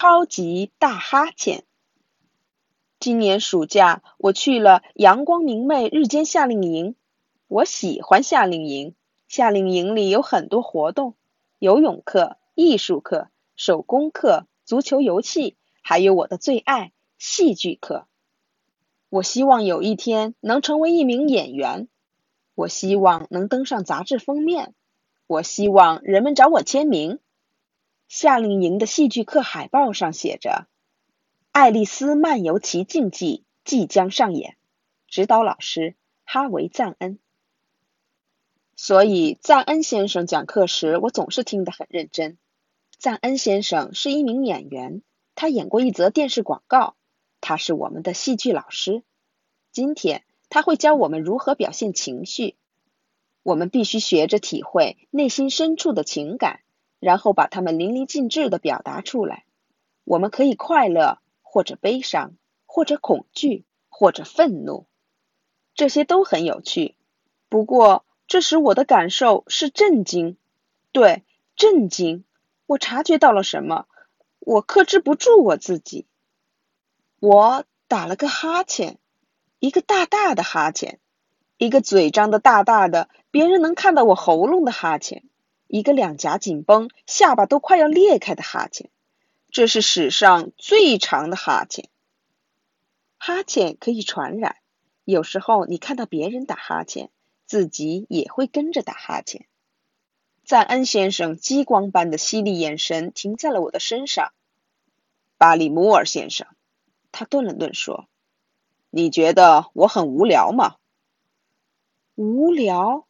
超级大哈欠。今年暑假，我去了阳光明媚日间夏令营。我喜欢夏令营，夏令营里有很多活动：游泳课、艺术课、手工课、足球游戏，还有我的最爱——戏剧课。我希望有一天能成为一名演员。我希望能登上杂志封面。我希望人们找我签名。夏令营的戏剧课海报上写着。《爱丽丝漫游奇境记》即将上演，指导老师哈维·赞恩。所以，赞恩先生讲课时，我总是听得很认真。赞恩先生是一名演员，他演过一则电视广告。他是我们的戏剧老师。今天，他会教我们如何表现情绪。我们必须学着体会内心深处的情感，然后把它们淋漓尽致地表达出来。我们可以快乐。或者悲伤，或者恐惧，或者愤怒，这些都很有趣。不过，这时我的感受是震惊，对，震惊。我察觉到了什么？我克制不住我自己。我打了个哈欠，一个大大的哈欠，一个嘴张的大大的，别人能看到我喉咙的哈欠，一个两颊紧绷、下巴都快要裂开的哈欠。这是史上最长的哈欠。哈欠可以传染，有时候你看到别人打哈欠，自己也会跟着打哈欠。赞恩先生激光般的犀利眼神停在了我的身上。巴里摩尔先生，他顿了顿说：“你觉得我很无聊吗？”无聊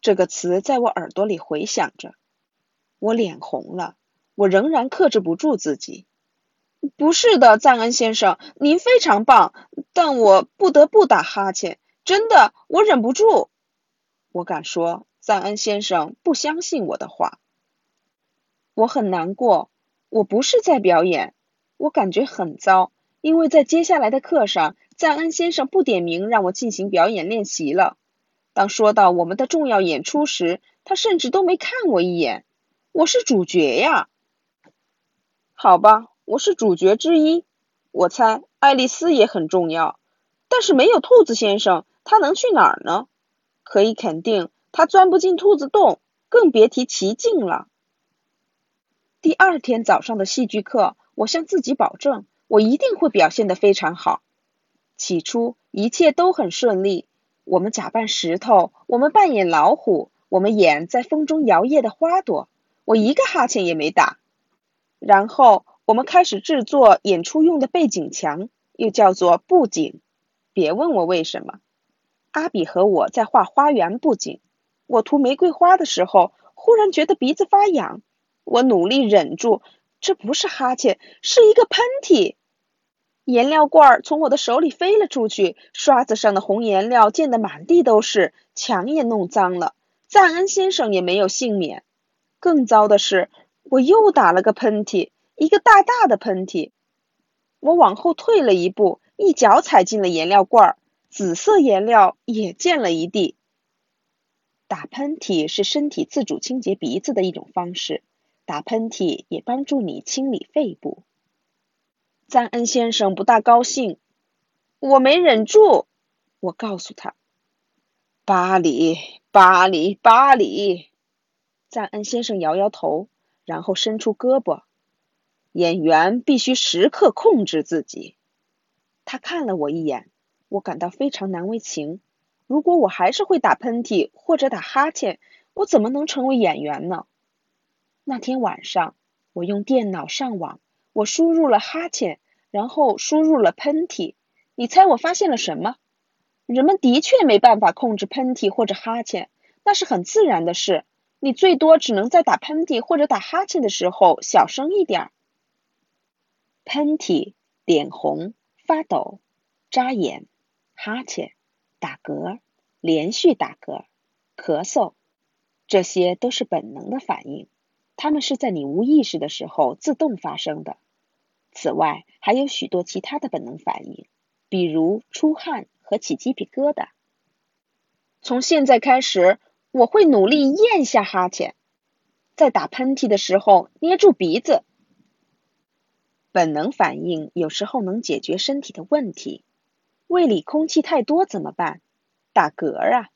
这个词在我耳朵里回响着，我脸红了。我仍然克制不住自己。不是的，赞恩先生，您非常棒，但我不得不打哈欠。真的，我忍不住。我敢说，赞恩先生不相信我的话。我很难过。我不是在表演。我感觉很糟，因为在接下来的课上，赞恩先生不点名让我进行表演练习了。当说到我们的重要演出时，他甚至都没看我一眼。我是主角呀。好吧，我是主角之一。我猜爱丽丝也很重要，但是没有兔子先生，他能去哪儿呢？可以肯定，他钻不进兔子洞，更别提奇境了。第二天早上的戏剧课，我向自己保证，我一定会表现得非常好。起初一切都很顺利，我们假扮石头，我们扮演老虎，我们演在风中摇曳的花朵。我一个哈欠也没打。然后我们开始制作演出用的背景墙，又叫做布景。别问我为什么。阿比和我在画花园布景。我涂玫瑰花的时候，忽然觉得鼻子发痒。我努力忍住，这不是哈欠，是一个喷嚏。颜料罐从我的手里飞了出去，刷子上的红颜料溅得满地都是，墙也弄脏了。赞恩先生也没有幸免。更糟的是。我又打了个喷嚏，一个大大的喷嚏。我往后退了一步，一脚踩进了颜料罐儿，紫色颜料也溅了一地。打喷嚏是身体自主清洁鼻子的一种方式，打喷嚏也帮助你清理肺部。赞恩先生不大高兴，我没忍住，我告诉他：“巴黎，巴黎，巴黎。”赞恩先生摇摇头。然后伸出胳膊，演员必须时刻控制自己。他看了我一眼，我感到非常难为情。如果我还是会打喷嚏或者打哈欠，我怎么能成为演员呢？那天晚上，我用电脑上网，我输入了哈欠，然后输入了喷嚏。你猜我发现了什么？人们的确没办法控制喷嚏或者哈欠，那是很自然的事。你最多只能在打喷嚏或者打哈欠的时候小声一点儿。喷嚏、脸红、发抖、眨眼、哈欠、打嗝、连续打嗝、咳嗽，这些都是本能的反应，它们是在你无意识的时候自动发生的。此外，还有许多其他的本能反应，比如出汗和起鸡皮疙瘩。从现在开始。我会努力咽下哈欠，在打喷嚏的时候捏住鼻子。本能反应有时候能解决身体的问题。胃里空气太多怎么办？打嗝啊！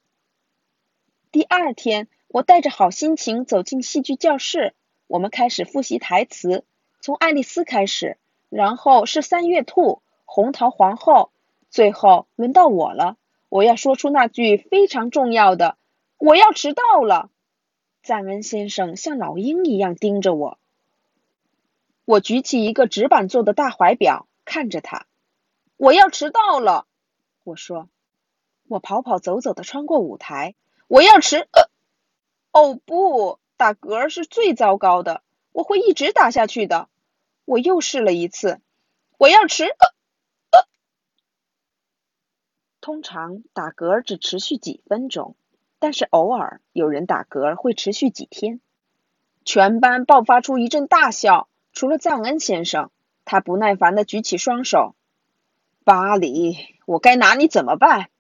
第二天，我带着好心情走进戏剧教室，我们开始复习台词，从爱丽丝开始，然后是三月兔、红桃皇后，最后轮到我了。我要说出那句非常重要的：“我要迟到了。”赞恩先生像老鹰一样盯着我。我举起一个纸板做的大怀表，看着他。我要迟到了，我说。我跑跑走走的穿过舞台。我要迟呃。哦不，打嗝是最糟糕的，我会一直打下去的。我又试了一次。我要迟。通常打嗝只持续几分钟，但是偶尔有人打嗝会持续几天。全班爆发出一阵大笑。除了赞恩先生，他不耐烦的举起双手。巴里，我该拿你怎么办？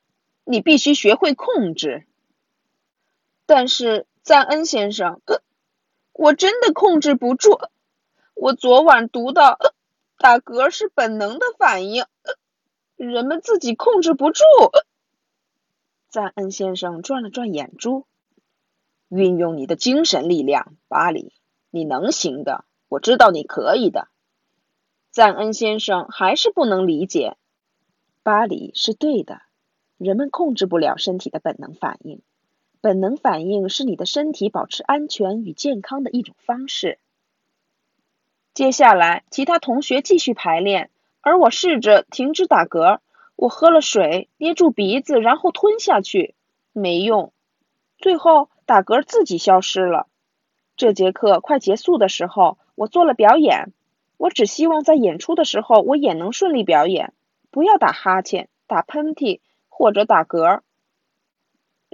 你必须学会控制。但是赞恩先生，我真的控制不住。我昨晚读到，打嗝是本能的反应，人们自己控制不住。赞恩先生转了转眼珠，运用你的精神力量，巴里，你能行的。我知道你可以的，赞恩先生还是不能理解。巴里是对的，人们控制不了身体的本能反应，本能反应是你的身体保持安全与健康的一种方式。接下来，其他同学继续排练，而我试着停止打嗝。我喝了水，捏住鼻子，然后吞下去，没用。最后，打嗝自己消失了。这节课快结束的时候。我做了表演，我只希望在演出的时候我也能顺利表演，不要打哈欠、打喷嚏或者打嗝。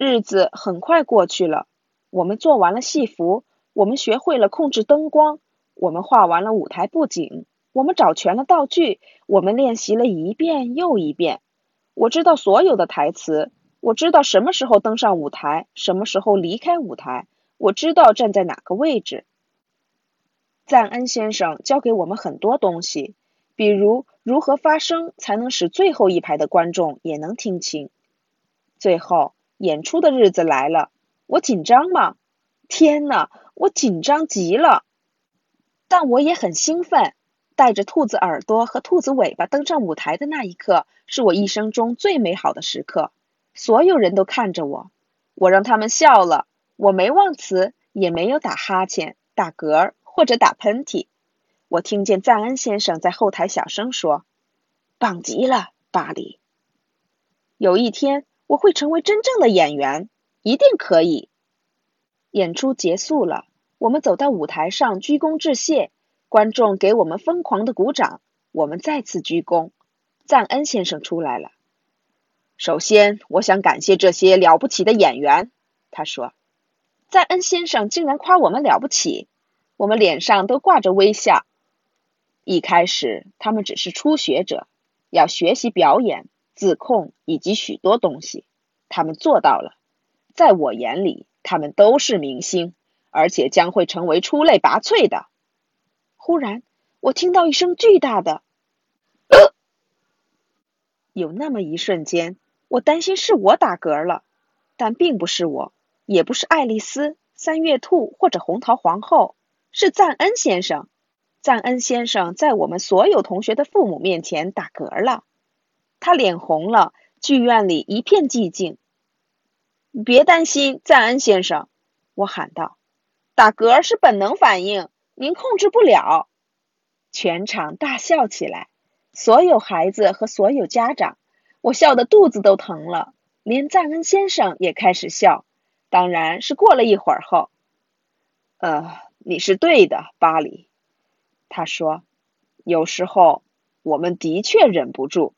日子很快过去了，我们做完了戏服，我们学会了控制灯光，我们画完了舞台布景，我们找全了道具，我们练习了一遍又一遍。我知道所有的台词，我知道什么时候登上舞台，什么时候离开舞台，我知道站在哪个位置。赞恩先生教给我们很多东西，比如如何发声才能使最后一排的观众也能听清。最后演出的日子来了，我紧张吗？天呐，我紧张极了！但我也很兴奋。带着兔子耳朵和兔子尾巴登上舞台的那一刻，是我一生中最美好的时刻。所有人都看着我，我让他们笑了。我没忘词，也没有打哈欠、打嗝。或者打喷嚏，我听见赞恩先生在后台小声说：“棒极了，巴里。有一天我会成为真正的演员，一定可以。”演出结束了，我们走到舞台上鞠躬致谢，观众给我们疯狂的鼓掌，我们再次鞠躬。赞恩先生出来了。首先，我想感谢这些了不起的演员，他说。赞恩先生竟然夸我们了不起。我们脸上都挂着微笑。一开始，他们只是初学者，要学习表演、自控以及许多东西。他们做到了。在我眼里，他们都是明星，而且将会成为出类拔萃的。忽然，我听到一声巨大的“呃”，有那么一瞬间，我担心是我打嗝了，但并不是我，也不是爱丽丝、三月兔或者红桃皇后。是赞恩先生，赞恩先生在我们所有同学的父母面前打嗝了，他脸红了，剧院里一片寂静。别担心，赞恩先生，我喊道，打嗝是本能反应，您控制不了。全场大笑起来，所有孩子和所有家长，我笑得肚子都疼了，连赞恩先生也开始笑，当然是过了一会儿后，呃。你是对的，巴里，他说：“有时候我们的确忍不住。”